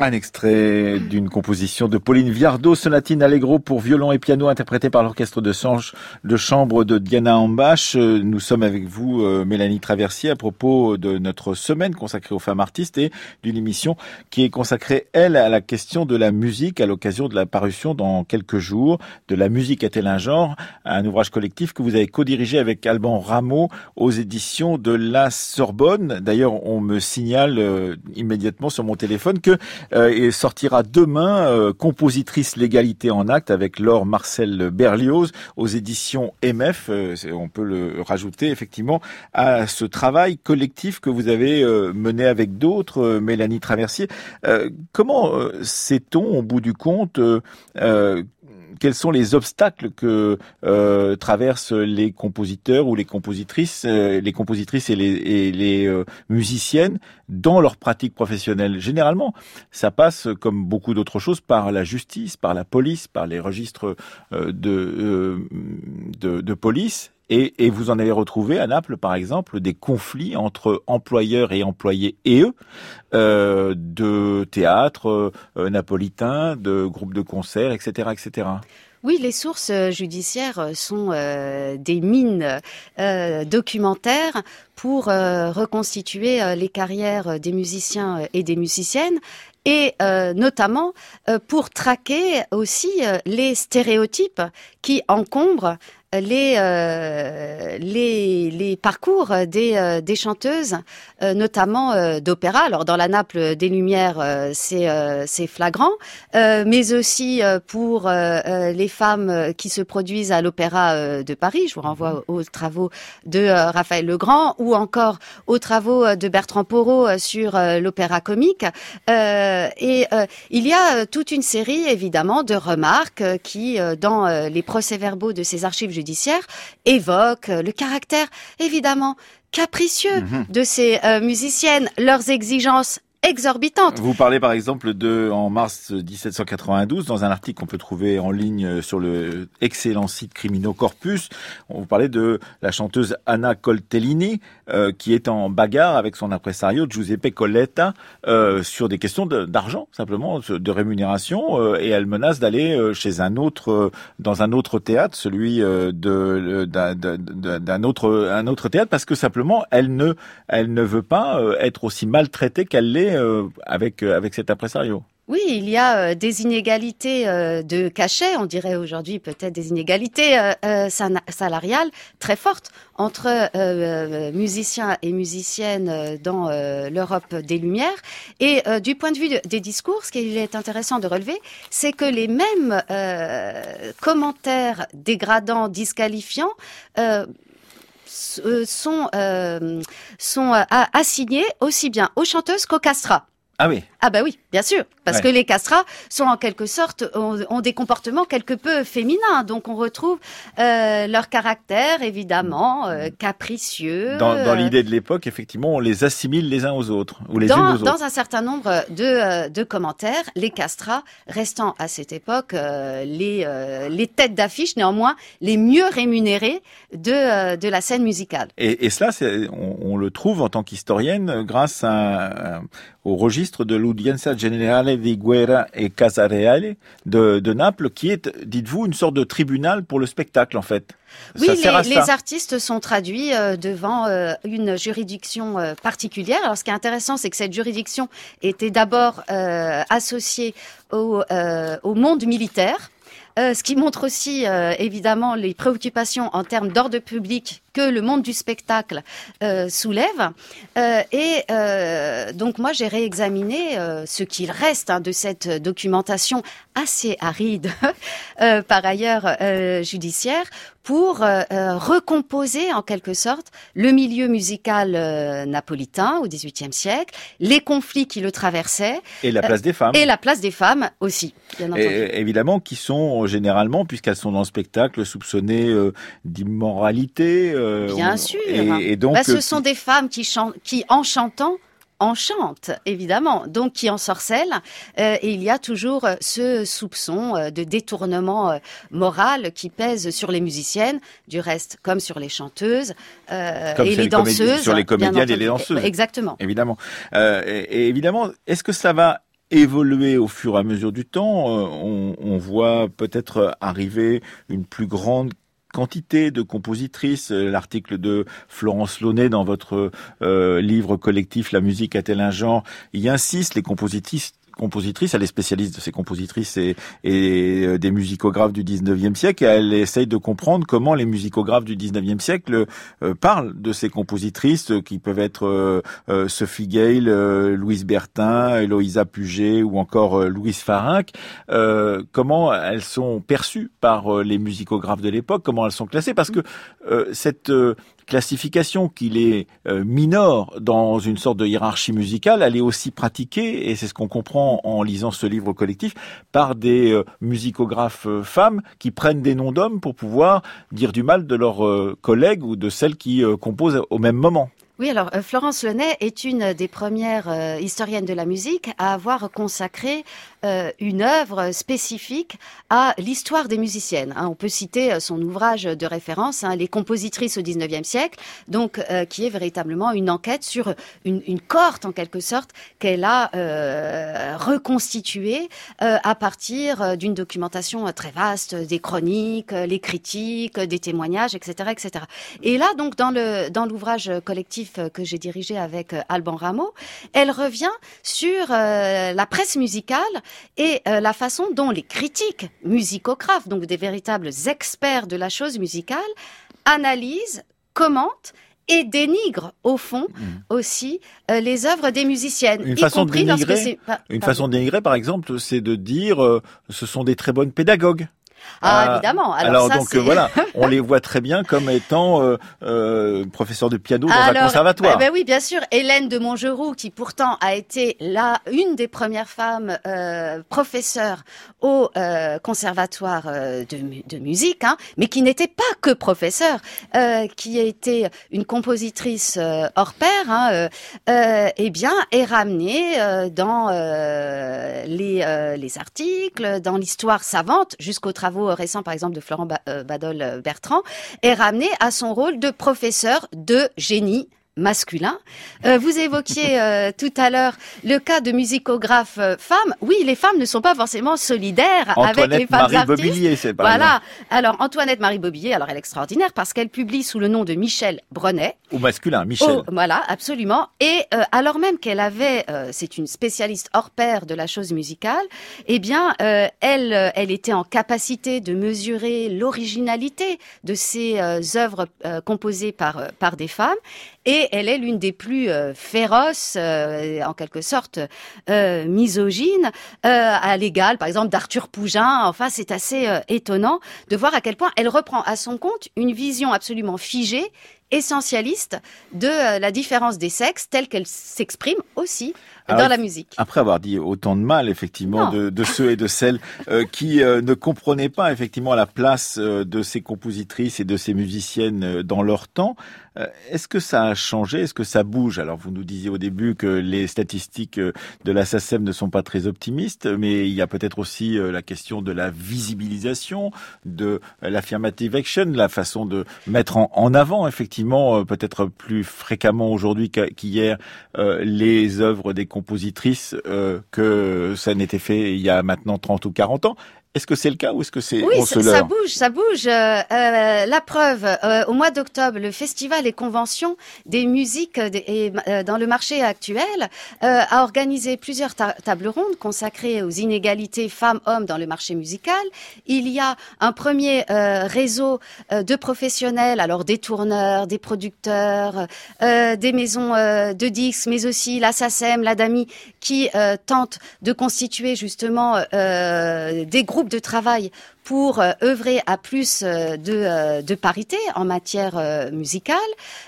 S1: Un extrait d'une composition de Pauline Viardot, sonatine allegro pour violon et piano interprétée par l'orchestre de, de chambre de Diana Ambache. Euh, Nous sommes avec vous, euh, Mélanie Traversier, à propos de notre semaine consacrée aux femmes artistes et d'une émission qui est consacrée, elle, à la question de la musique à l'occasion de la parution dans quelques jours de La musique est-elle un genre, un ouvrage collectif que vous avez co-dirigé avec Alban Rameau aux éditions de la Sorbonne. D'ailleurs, on me signale euh, immédiatement sur mon téléphone que euh, et sortira demain euh, Compositrice l'égalité en acte avec Laure Marcel Berlioz aux éditions MF. Euh, on peut le rajouter effectivement à ce travail collectif que vous avez euh, mené avec d'autres, euh, Mélanie Traversier. Euh, comment euh, sait-on au bout du compte euh, euh, quels sont les obstacles que euh, traversent les compositeurs ou les compositrices, euh, les compositrices et les, euh, musiciennes dans leur pratique professionnelle? Généralement, ça passe, comme beaucoup d'autres choses, par la justice, par la police, par les registres de police. Et, vous en avez retrouvé à Naples, par exemple, des conflits entre employeurs et employés et eux, euh, de théâtre euh, napolitain, de groupes de concerts, etc., etc.
S2: Oui, les sources euh, judiciaires euh, sont des mines documentaires pour reconstituer les carrières des musiciens et des musiciennes et notamment pour traquer aussi les stéréotypes qui encombrent les, euh, les, les parcours des, euh, des chanteuses, euh, notamment d'opéra. Alors dans la Naples des Lumières, c'est c'est flagrant, mais aussi pour les femmes qui se produisent à l'Opéra de Paris. Je vous renvoie mhm. aux, travaux de Raphaël Legrand ou encore aux travaux de Bertrand Porot sur l'opéra comique. et il y a toute une série, évidemment, de remarques qui, dans les procès-verbaux de ces archives judiciaire évoque euh, le caractère évidemment capricieux mhm. de ces euh, musiciennes, leurs exigences exorbitante.
S1: Vous parlez par exemple de, en mars 1792, dans un article qu'on peut trouver en ligne sur le excellent site Crimino Corpus, on vous parlait de la chanteuse Anna Coltellini, euh, qui est en bagarre avec son impresario Giuseppe Colletta euh, sur des questions d'argent, simplement, de rémunération, euh, et elle menace d'aller euh, chez un autre, dans un autre théâtre, celui de d'un autre un autre théâtre, parce que simplement elle ne elle ne veut pas être aussi maltraitée qu'elle l'est euh, avec, euh, avec cet impresario.
S2: Oui, il y a euh, des inégalités de cachet, on dirait aujourd'hui peut-être des inégalités salariales très fortes entre musiciens et musiciennes dans l'Europe des Lumières. Et du point de vue des discours, ce qu'il est intéressant de relever, c'est que les mêmes commentaires dégradants, disqualifiants, sont, euh, sont euh, assignés aussi bien aux chanteuses qu'aux castrats.
S1: Ah oui.
S2: Ah bah oui, bien sûr, parce que les castrats sont en quelque sorte ont, des comportements quelque peu féminins, donc on retrouve euh, leur caractère évidemment euh, capricieux.
S1: Dans, dans l'idée de l'époque, effectivement, on les assimile les uns aux autres ou les
S2: dans,
S1: unes aux autres.
S2: Dans un certain nombre de, euh, de commentaires, les castrats restant à cette époque les les têtes d'affiche, néanmoins les mieux rémunérés de de la scène musicale.
S1: Et, et cela, on, on, le trouve en tant qu'historienne grâce à, au registre de l'Udienza Generale di Guerra e Casa Reale de, de Naples, qui est, dites-vous, une sorte de tribunal pour le spectacle, en fait.
S2: Oui, les, les, artistes sont traduits euh, devant euh, une juridiction euh, particulière. Alors, ce qui est intéressant, c'est que cette juridiction était d'abord associée au, au monde militaire. Euh, ce qui montre aussi euh, évidemment les préoccupations en termes d'ordre public que le monde du spectacle euh, soulève. et donc moi j'ai réexaminé ce qu'il reste hein, de cette documentation assez aride, par ailleurs judiciaire, pour euh, euh, recomposer en quelque sorte le milieu musical euh, napolitain au XVIIIe siècle, les conflits qui le traversaient.
S1: Et la place des femmes.
S2: Et la place des femmes aussi,
S1: bien entendu. Et, évidemment, qui sont généralement, puisqu'elles sont dans le spectacle, soupçonnées d'immoralité.
S2: Bien sûr. Et, donc, bah, ce sont des femmes qui, chantent, qui en chantant, enchante, évidemment, donc qui ensorcelle. Euh, et il y a toujours euh, ce soupçon euh, de détournement moral qui pèse sur les musiciennes, du reste comme sur les chanteuses et les, danseuses.
S1: Sur les comédiennes et les danseuses.
S2: Exactement.
S1: Évidemment. et, évidemment, est-ce que ça va évoluer au fur et à mesure du temps? on, on voit peut-être arriver une plus grande quantité de compositrices. Euh, l'article de Florence Launay dans votre euh, livre collectif La musique a-t-elle un genre? Y insiste, les compositrices compositrice, elle est spécialiste de ces compositrices et, euh, des musicographes du 19e siècle, elle essaye de comprendre comment les musicographes du 19e siècle euh, parlent de ces compositrices euh, qui peuvent être Sophie Gale, Louise Bertin, Eloïsa Puget ou encore Louise Farinck, comment elles sont perçues par les musicographes de l'époque, comment elles sont classées, parce que cette classification qu'il est euh, mineur dans une sorte de hiérarchie musicale, elle est aussi pratiquée, et c'est ce qu'on comprend en lisant ce livre collectif, par des euh, musicographes euh, femmes qui prennent des noms d'hommes pour pouvoir dire du mal de leurs collègues ou de celles qui composent au même moment.
S2: Oui, alors Florence Lenay est une des premières historiennes de la musique à avoir consacré euh, une œuvre spécifique à l'histoire des musiciennes. Hein. on peut citer son ouvrage de référence, hein, Les compositrices au XIXe siècle, donc qui est véritablement une enquête sur une, une cohorte en quelque sorte qu'elle a reconstituée à partir d'une documentation très vaste, des chroniques, les critiques, des témoignages, etc., etc. Et là, donc dans le dans l'ouvrage collectif euh, que j'ai dirigé avec euh, Alban Rameau, elle revient sur euh, la presse musicale et la façon dont les critiques musicographes, donc des véritables experts de la chose musicale, analysent, commentent et dénigre au fond mm. aussi euh, les œuvres des musiciennes.
S1: Une façon de dénigrer, une façon de dénigrer, par exemple, c'est de dire euh, ce sont des très bonnes pédagogues.
S2: Ah, ah, évidemment.
S1: Alors, donc voilà, on les voit très bien comme étant euh, euh, professeurs de piano dans un conservatoire.
S2: Ben, oui, bien sûr. Hélène de Montgeroux, qui pourtant a été là une des premières femmes euh, professeurs au euh, conservatoire euh, de, de, musique, hein, mais qui n'était pas que professeure, euh, qui a été une compositrice hors pair, hein, eh bien, est ramenée dans les, les articles, dans l'histoire savante, jusqu'au travail récents, par exemple, de Florent euh, Badol-Bertrand, est ramené à son rôle de professeur de génie masculin. Euh, vous évoquiez euh, tout à l'heure le cas de musicographes euh, femmes. Oui, les femmes ne sont pas forcément solidaires avec les femmes
S1: Marie
S2: artistes.
S1: Bobillier, c'est pas
S2: Voilà. Alors Antoinette Marie Bobillier, alors elle est extraordinaire parce qu'elle publie sous le nom de Michel Brenet.
S1: Ou masculin, Michel. Oh,
S2: voilà, absolument. Et alors même qu'elle avait, c'est une spécialiste hors pair de la chose musicale, eh bien, elle, elle était en capacité de mesurer l'originalité de ces œuvres composées par par des femmes et elle est l'une des plus euh, féroces, euh, en quelque sorte euh, misogynes, à l'égal, par exemple, d'Arthur Pougin. Enfin, c'est assez étonnant de voir à quel point elle reprend à son compte une vision absolument figée essentialiste de la différence des sexes telle qu'elle s'exprime aussi dans la musique.
S1: Après avoir dit autant de mal, effectivement, de, de, ceux et de celles euh, qui euh, ne comprenaient pas effectivement la place euh, de ces compositrices et de ces musiciennes dans leur temps, est-ce que ça a changé? Est-ce que ça bouge? Alors, vous nous disiez au début que les statistiques de la SACEM ne sont pas très optimistes, mais il y a peut-être aussi la question de la visibilisation, de l'affirmative action, la façon de mettre en, avant, effectivement, peut-être plus fréquemment aujourd'hui qu'hier, les œuvres des compositrice euh, que ça n'était fait il y a maintenant 30 ou 40 ans. Est-ce que c'est le cas ou est-ce que c'est
S2: oui, ça, bouge, ça bouge. Euh, euh, la preuve, euh, au mois d'octobre, le festival et convention des musiques et, dans le marché actuel a organisé plusieurs tables rondes consacrées aux inégalités femmes-hommes dans le marché musical. Il y a un premier réseau de professionnels, alors des tourneurs, des producteurs, des maisons de disques, mais aussi la SACEM, la DAMI, qui tentent de constituer justement des groupes de travail pour euh, œuvrer à plus euh, de, euh, de, parité en matière musicale.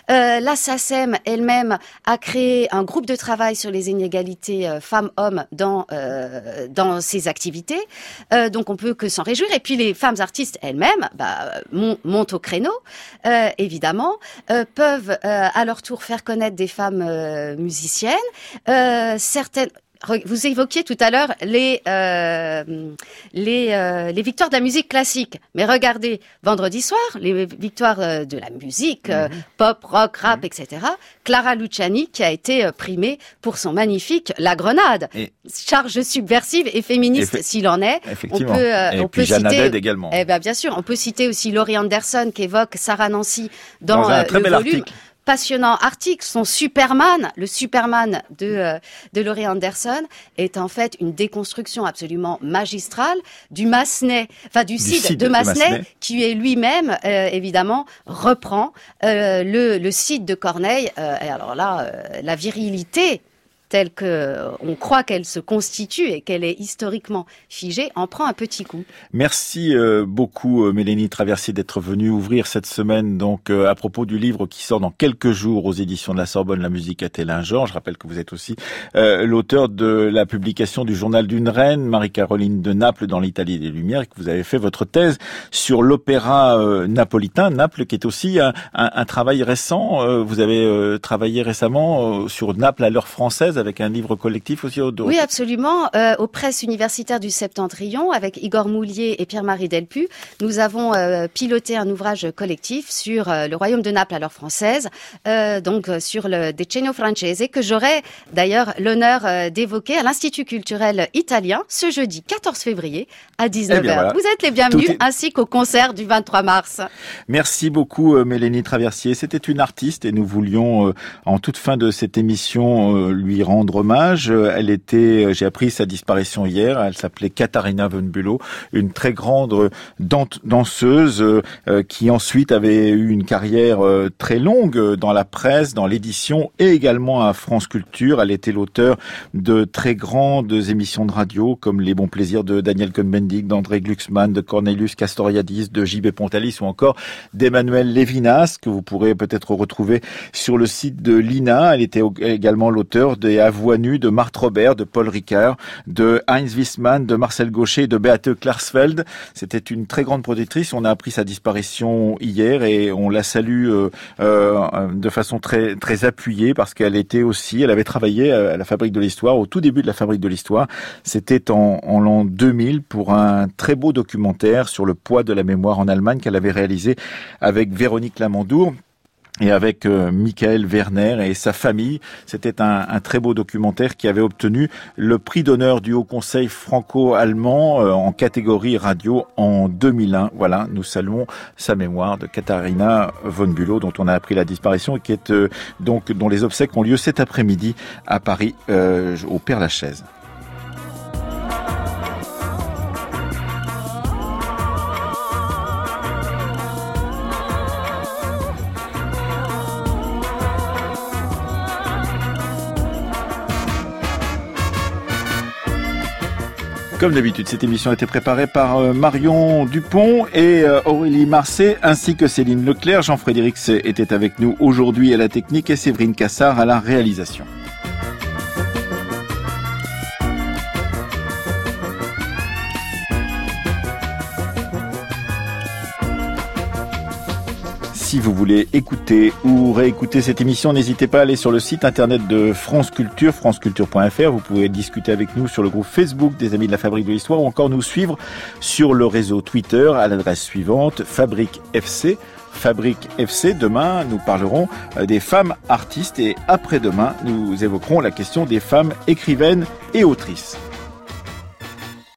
S2: la SACEM elle-même a créé un groupe de travail sur les inégalités femmes-hommes dans, dans ses activités. donc on peut que s'en réjouir. Et puis les femmes artistes elles-mêmes bah, montent au créneau, évidemment, peuvent à leur tour faire connaître des femmes musiciennes. certaines vous évoquiez tout à l'heure les euh, les, euh, les victoires de la musique classique. Mais regardez, vendredi soir, les victoires euh, de la musique mhm. pop, rock, rap, mhm. etc. Clara Luciani qui a été primée pour son magnifique La Grenade, charge subversive et féministe s'il en est.
S1: On peut, et on peut citer également.
S2: Eh ben bien sûr, on peut citer aussi Laurie Anderson qui évoque Sarah Nancy dans, dans un très bel Article passionnant article. Son Superman, le Superman de, euh, de Laurie Anderson, est en fait une déconstruction absolument magistrale du Massenet, enfin du, site, de Massenet, qui est lui-même, euh, évidemment, reprend euh, le, le site de Corneille. et alors là, la virilité telle que euh, on croit qu'elle se constitue et qu'elle est historiquement figée, en prend un petit coup.
S1: Merci euh, beaucoup euh, Mélanie Traversier d'être venue ouvrir cette semaine donc à propos du livre qui sort dans quelques jours aux éditions de la Sorbonne, La musique a-t-elle un genre Je rappelle que vous êtes aussi l'auteur de la publication du journal d'une reine, Marie-Caroline de Naples dans l'Italie des Lumières, et que vous avez fait votre thèse sur l'opéra napolitain, Naples, qui est aussi un, un travail récent. vous avez travaillé récemment sur Naples à l'heure française avec un livre collectif aussi au dos.
S2: Oui, absolument. Euh, aux presses universitaires du Septentrion, avec Igor Moulier et Pierre-Marie Delpu, nous avons euh, piloté un ouvrage collectif sur euh, le royaume de Naples à l'heure française, euh, donc sur le Decennio Francese, que j'aurai d'ailleurs l'honneur d'évoquer à l'Institut culturel italien ce jeudi 14 février à 19h. Eh Vous êtes les bienvenus, ainsi qu'au concert du 23 mars.
S1: Merci beaucoup Mélanie Traversier. C'était une artiste et nous voulions en toute fin de cette émission lui rendre rendre hommage. Elle était, j'ai appris sa disparition hier. Elle s'appelait Katharina von Bülow, une très grande danseuse qui ensuite avait eu une carrière très longue dans la presse, dans l'édition et également à France Culture. Elle était l'auteur de très grandes émissions de radio comme Les Bons Plaisirs de Daniel Cohn-Bendit, d'André Glucksmann, de Cornelius Castoriadis, de J.B. Pontalis ou encore d'Emmanuel Lévinas que vous pourrez peut-être retrouver sur le site de l'INA. Elle était également l'auteur des À voix nue de Marthe Robert, de Paul Ricard, de Heinz Wissmann, de Marcel Gaucher, de Beate Klarsfeld. C'était une très grande productrice. On a appris sa disparition hier et on la salue euh, euh, de façon très très appuyée parce qu'elle était aussi, elle avait travaillé à la Fabrique de l'Histoire au tout début de la Fabrique de l'Histoire. C'était en, en l'an 2000 pour un très beau documentaire sur le poids de la mémoire en Allemagne qu'elle avait réalisé avec Véronique Lamandour et avec euh, Michael Werner et sa famille. C'était un, un, très beau documentaire qui avait obtenu le prix d'honneur du Haut Conseil franco-allemand euh, en catégorie radio en 2001. Voilà, nous saluons sa mémoire de Katharina von Bülow dont on a appris la disparition et euh, dont les obsèques ont lieu cet après-midi à Paris au Père Lachaise. Comme d'habitude, cette émission a été préparée par euh, Marion Dupont et euh, Aurélie Marseille, ainsi que Céline Leclerc. Jean-Frédéric était avec nous aujourd'hui à la technique et Séverine Cassard à la réalisation. Si vous voulez écouter ou réécouter cette émission, n'hésitez pas à aller sur le site internet de France Culture, franceculture.fr. Vous pouvez discuter avec nous sur le groupe Facebook des Amis de la Fabrique de l'Histoire ou encore nous suivre sur le réseau Twitter à l'adresse suivante Fabrique FC. Fabrique FC. Demain, nous parlerons euh, des femmes artistes et après-demain, nous évoquerons la question des femmes écrivaines et autrices.